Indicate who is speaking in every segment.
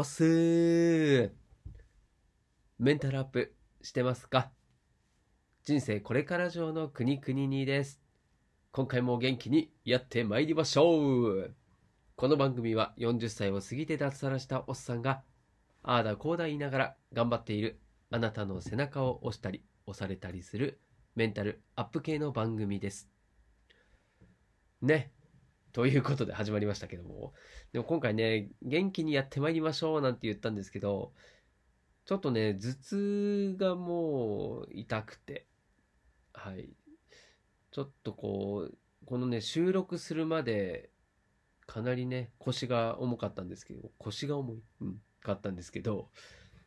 Speaker 1: おすーメンタルアップしてますか？人生これから上の国国にです。今回も元気にやってまいりましょうこの番組は40歳を過ぎて脱サラしたおっさんが、ああだこうだ言いながら頑張っているあなたの背中を押したり押されたりするメンタルアップ系の番組です。ね。ということで始まりましたけども。でも今回ね、元気にやってまいりましょうなんて言ったんですけど、ちょっとね、頭痛がもう痛くて、はい。ちょっとこう、このね、収録するまで、かなりね、腰が重かったんですけど、腰が重い、うん、かったんですけど、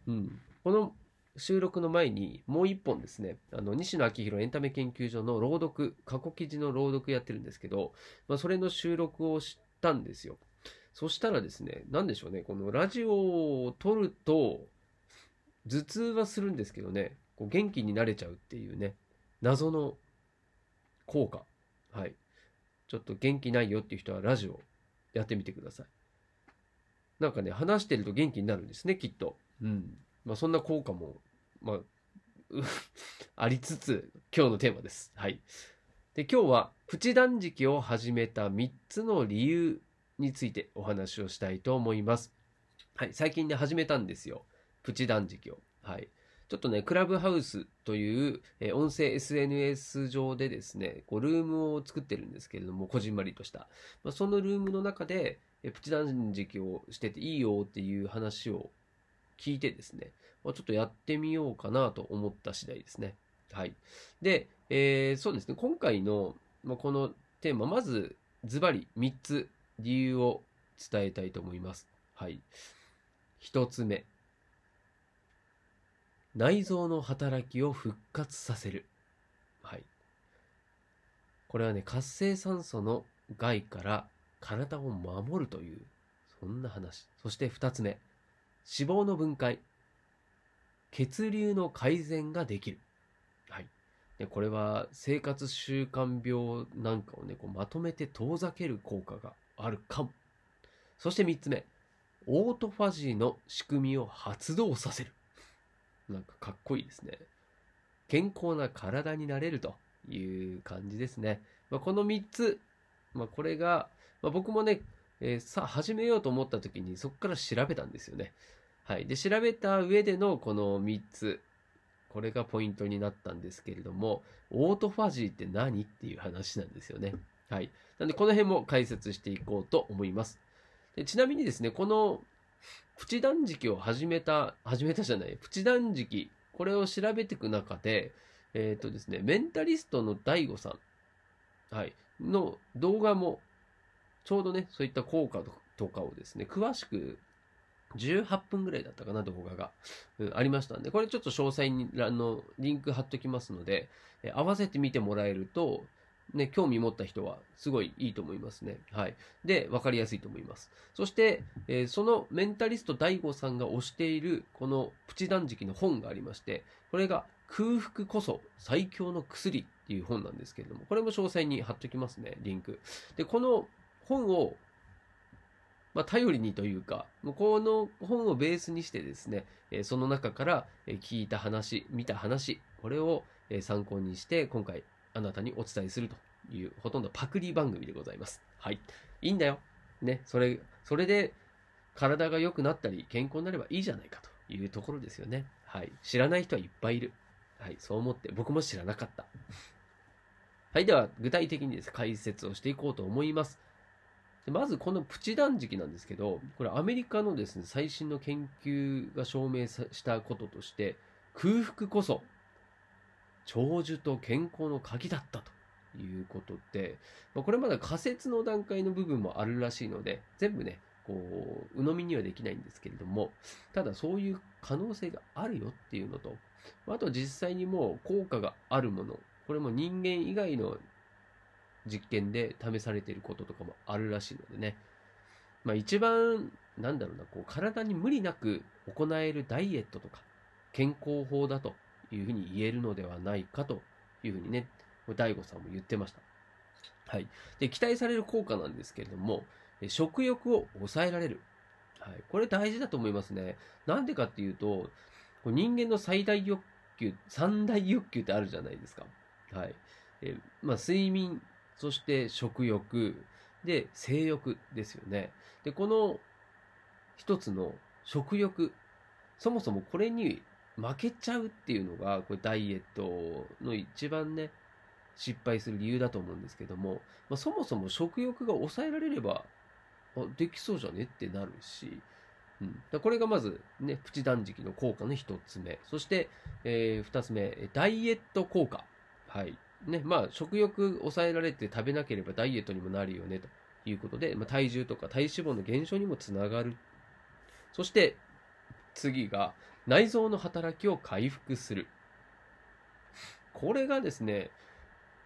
Speaker 1: うん。この収録の前にもう一本ですね、あの、西野昭弘エンタメ研究所の朗読、過去記事の朗読やってるんですけど、まあ、それの収録をしたんですよ。そしたらですね、なんでしょうね、このラジオを撮ると、頭痛はするんですけどね、こう元気になれちゃうっていうね、謎の効果。はい。ちょっと元気ないよっていう人はラジオやってみてください。なんかね、話してると元気になるんですね、きっと。うん。まあそんな効果も、まあ、ありつつ、今日のテーマです。はい。で、今日は、プチ断食を始めた3つの理由についてお話をしたいと思います。はい。最近ね、始めたんですよ。プチ断食を。はい。ちょっとね、クラブハウスという、えー音声 SNS 上でですね、こうルームを作ってるんですけれども、こじんまりとした。まあ、そのルームの中で、えープチ断食をしてていいよっていう話を聞いてですね、ま、ちょっとやってみようかなと思った次第ですね。はい。で、えーそうですね、今回の、ま、このテーマ、まず、ズバリ3つ理由を伝えたいと思います。はい。1つ目。内臓の働きを復活させる。はい。これはね、活性酸素の害から体を守るという、そんな話。そして二つ目。脂肪の分解。血流の改善ができる。はい。でこれは生活習慣病なんかをね、こうまとめて遠ざける効果があるかも。そして三つ目。オートファジーの仕組みを発動させる。なんかかっこいいですね。健康な体になれるという感じですね。まあ、この3つ、まあ、これが、まあ、僕もね、えーさあ始めようと思った時にそこから調べたんですよね。はい。で、調べた上でのこの3つ、これがポイントになったんですけれども、オートファジーって何っていう話なんですよね。はい。なんで、この辺も解説していこうと思います。でちなみにですね、このプチ断食を始めた、始めたじゃない、プチ断食、これを調べていく中で、えっ、とですね、メンタリストの DAIGO さん、はい、の動画も、ちょうどね、そういった効果とかをですね、詳しく、18分ぐらいだったかな、動画が、うんありましたんで、これちょっと詳細に、あの、リンク貼っときますので、え合わせてみてもらえると、ね、興味持った人はすごいいいと思いますね。はい。で、わかりやすいと思います。そして、えーそのメンタリスト DAIGO さんが推しているこのプチ断食の本がありまして、これが空腹こそ最強の薬っていう本なんですけれども、これも詳細に貼っときますね、リンク。で、この本を、まあ、頼りにというか、もうの本をベースにしてですね、えその中から聞いた話、見た話、これを参考にして、今回あなたにお伝えするという、ほとんどパクリ番組でございます。はい。いいんだよ。ね、それ、それで体が良くなったり健康になればいいじゃないかというところですよね。はい。知らない人はいっぱいいる。はい。そう思って僕も知らなかった。はい。では、具体的にです、解説をしていこうと思います。でまず、このプチ断食なんですけど、これアメリカのですね、最新の研究が証明したこととして、空腹こそ長寿と健康の鍵だったということで、まあこれまだ仮説の段階の部分もあるらしいので、全部ね、こう、鵜呑みにはできないんですけれども、ただそういう可能性があるよっていうのと、あと実際にもう効果があるもの、これも人間以外の実験で試されていることとかもあるらしいのでね、まあ一番、なんだろうな、こう体に無理なく行えるダイエットとか健康法だというふうに言えるのではないかというふうにね、大悟さんも言ってました。はい。で、期待される効果なんですけれども、食欲を抑えられる。はい。これ大事だと思いますね。なんでかっていうと、人間の最大欲求、三大欲求ってあるじゃないですか。はい。えまあ、睡眠、そして食欲、で、性欲ですよね。で、この一つの食欲、そもそもこれに負けちゃうっていうのが、これダイエットの一番ね、失敗する理由だと思うんですけども、まあ、そもそも食欲が抑えられれば、あできそうじゃねってなるし、うん、だこれがまず、ね、プチ断食の効果の一つ目。そして、えー、二つ目、ダイエット効果。はい。ね、まあ、食欲抑えられて食べなければダイエットにもなるよね、ということで、まあ、体重とか体脂肪の減少にもつながる。そして、次が、内臓の働きを回復する。これがですね、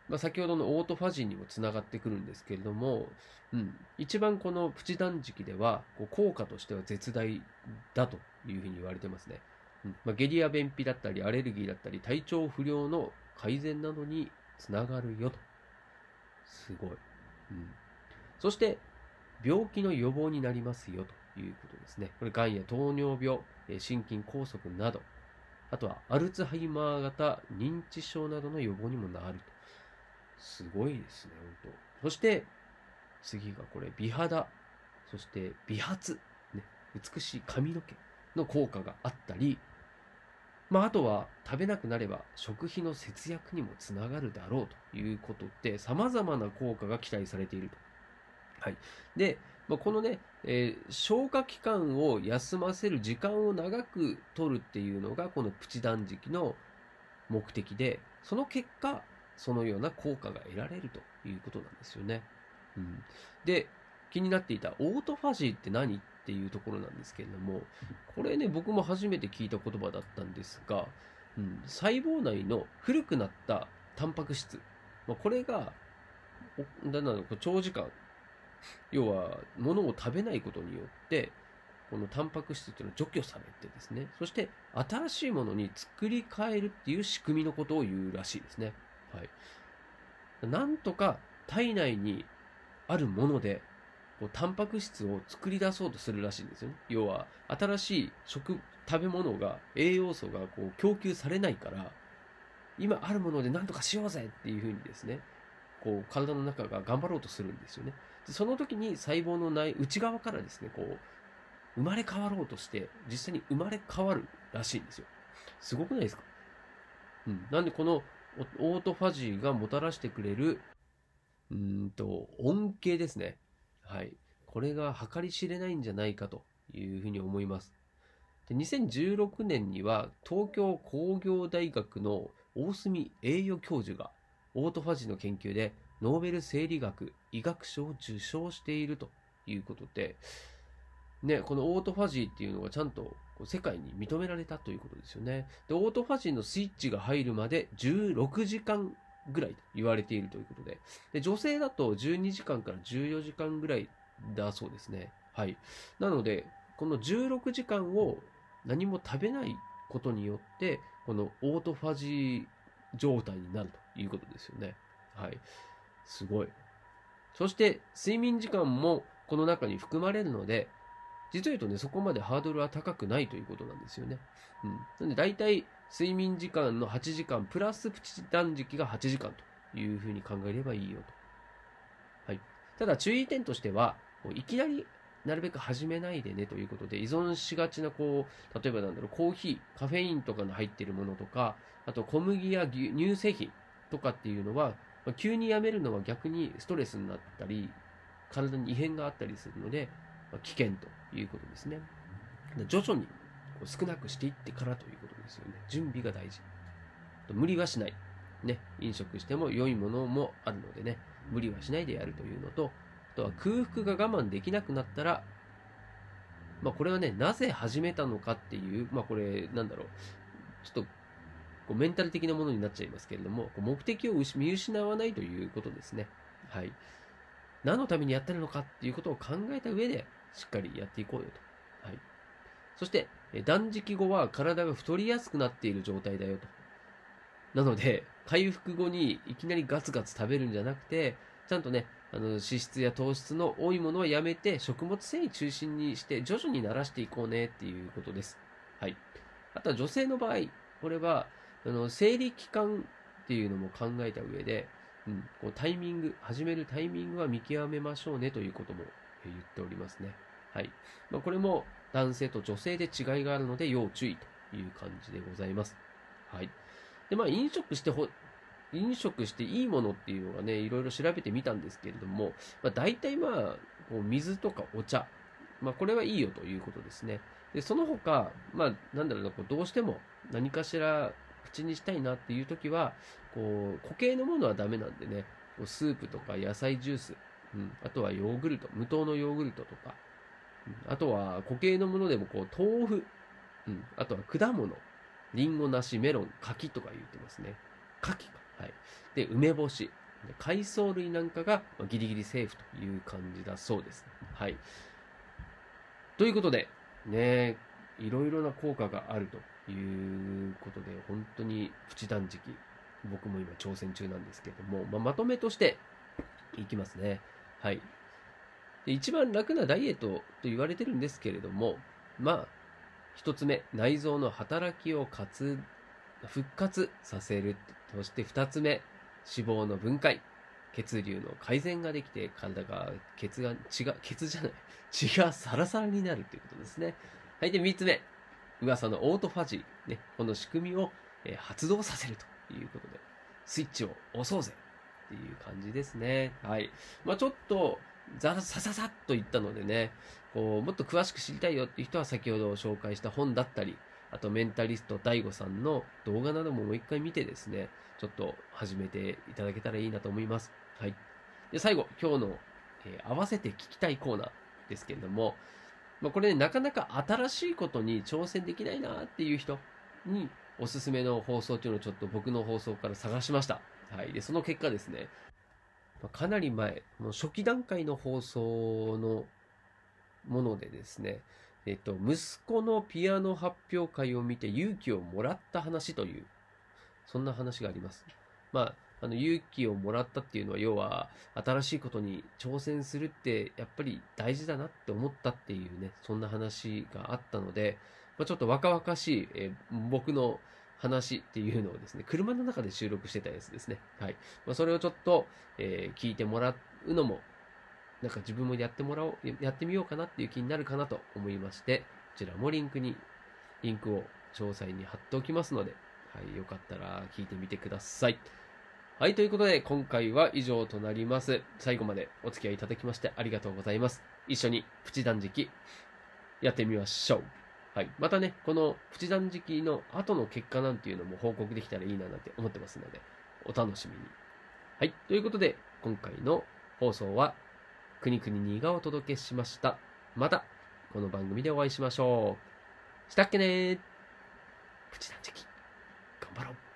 Speaker 1: まあ、先ほどのオートファジーにもつながってくるんですけれども、うん、一番このプチ断食ではこう効果としては絶大だというふうに言われてますね。うんまあ、下痢や便秘だったりアレルギーだったり体調不良の改善などにつながるよと。すごい。うん、そして病気の予防になりますよということですね。これ、がんや糖尿病、心筋梗塞など、あとはアルツハイマー型認知症などの予防にもなると。すごいですね、本当。そして、次がこれ、美肌、そして美髪、ね、美しい髪の毛の効果があったり、まあ、あとは食べなくなれば食費の節約にもつながるだろうということで、様々な効果が期待されていると。はい。で、まあ、このね、えー、消化器官を休ませる時間を長く取るっていうのが、このプチ断食の目的で、その結果、そのような効果が得られるということなんですよね。うん、で、気になっていたオートファジーって何っていうところなんですけれども、これね、僕も初めて聞いた言葉だったんですが、うん、細胞内の古くなったタンパク質、まあ、これが、だな長時間、要は物を食べないことによって、このタンパク質っていうのは除去されてですね、そして新しいものに作り変えるっていう仕組みのことを言うらしいですね。はい。なんとか体内にあるもので、こうタンパク質を作り出そうとするらしいんですよね。要は、新しい食、食べ物が、栄養素がこう供給されないから、今あるもので何とかしようぜっていうふうにですね、こう体の中が頑張ろうとするんですよね。でその時に細胞のない内側からですね、こう、生まれ変わろうとして、実際に生まれ変わるらしいんですよ。すごくないですか？うん。なんでこのオートファジーがもたらしてくれる、うんと、恩恵ですね。はい。これが計り知れないんじゃないかというふうに思います。で2016年には東京工業大学の大隅栄誉教授がオートファジーの研究でノーベル生理学医学賞を受賞しているということで、ね、このオートファジーっていうのがちゃんと世界に認められたということですよね。で、オートファジーのスイッチが入るまで16時間ぐらいと言われているということで、で女性だと12時間から14時間ぐらいだそうですね。はい。なので、この16時間を何も食べないことによって、このオートファジー状態になるということですよね。はい。すごい。そして、睡眠時間もこの中に含まれるので、実を言うとね、そこまでハードルは高くないということなんですよね。うん。なんで大体睡眠時間の8時間プラスプチ断食が8時間というふうに考えればいいよと。はい。ただ注意点としては、いきなりなるべく始めないでねということで、依存しがちな、こう、例えばなんだろう、コーヒー、カフェインとかの入っているものとか、あと小麦や乳製品とかっていうのは、急にやめるのは逆にストレスになったり、体に異変があったりするので、危険ということですね。徐々に少なくしていってからということですよね。準備が大事。無理はしない。ね、飲食しても良いものもあるのでね、無理はしないでやるというのと、あとは空腹が我慢できなくなったら、まあこれはね、なぜ始めたのかっていう、まあこれ、なんだろう、ちょっとこうメンタル的なものになっちゃいますけれども、目的を見失わないということですね。はい。何のためにやってるのかっていうことを考えた上で、しっかりやっていこうよと。はい。そして、断食後は体が太りやすくなっている状態だよと。なので、回復後にいきなりガツガツ食べるんじゃなくて、ちゃんとね、あの脂質や糖質の多いものはやめて食物繊維中心にして徐々に慣らしていこうねっていうことです。はい。あとは女性の場合、これはあの生理期間っていうのも考えた上で、うん、こうタイミング、始めるタイミングは見極めましょうねということも言っておりますね。はい。まあ、これも男性と女性で違いがあるので要注意という感じでございます。はい。で、まあ、飲食してほ、飲食していいものっていうのがね、いろいろ調べてみたんですけれども、まあ、大体まあ、こう水とかお茶、まあ、これはいいよということですね。で、その他、まあ、なんだろうな、こうどうしても何かしら口にしたいなっていう時は、こう、固形のものはダメなんでね、こうスープとか野菜ジュース、うん、あとはヨーグルト、無糖のヨーグルトとか、うん、あとは固形のものでもこう豆腐、うん、あとは果物、リンゴ、梨、メロン、柿とか言ってますね。柿か。はい。で、梅干し、海藻類なんかがギリギリセーフという感じだそうです。はい。ということで、ね、いろいろな効果があるということで、本当にプチ断食、僕も今挑戦中なんですけども、まあ、まとめとしていきますね。はい。で一番楽なダイエットと言われてるんですけれども、まあ、一つ目、内臓の働きを活復活させる。そして二つ目、脂肪の分解。血流の改善ができて、体が、血が、血が、血じゃない、血がサラサラになるということですね。はい。で、三つ目、噂のオートファジー、ね、この仕組みを、え、発動させるということで、スイッチを押そうぜっていう感じですね。はい。まあちょっと、ざさささっと言ったのでね、こう、もっと詳しく知りたいよっていう人は先ほど紹介した本だったり、あとメンタリスト DAIGO さんの動画などももう一回見てですね、ちょっと始めていただけたらいいなと思います。はい。で、最後、今日の、えー、合わせて聞きたいコーナーですけれども、まあ、これ、ね、なかなか新しいことに挑戦できないなっていう人におすすめの放送っていうのをちょっと僕の放送から探しました。はい。で、その結果ですね、ま、かなり前、もう初期段階の放送のものでですね、えっと、息子のピアノ発表会を見て勇気をもらった話という、そんな話があります。まあ、あの勇気をもらったっていうのは要は新しいことに挑戦するってやっぱり大事だなって思ったっていうねそんな話があったので、まあ、ちょっと若々しい、えー、僕の話っていうのをですね車の中で収録してたやつですねはい、まあ、それをちょっと、えー、聞いてもらうのもなんか自分もやってもらおうやってみようかなっていう気になるかなと思いましてこちらもリンクにリンクを詳細に貼っておきますので、はい、よかったら聞いてみてください。はい、ということで、今回は以上となります。最後までお付き合いいただきましてありがとうございます。一緒にプチ断食やってみましょう。はい。またね、このプチ断食の後の結果なんていうのも報告できたらいいななんて思ってますので、お楽しみに。はい。ということで、今回の放送は、くにくににがお届けしました。また、この番組でお会いしましょう。したっけねープチ断食。頑張ろう。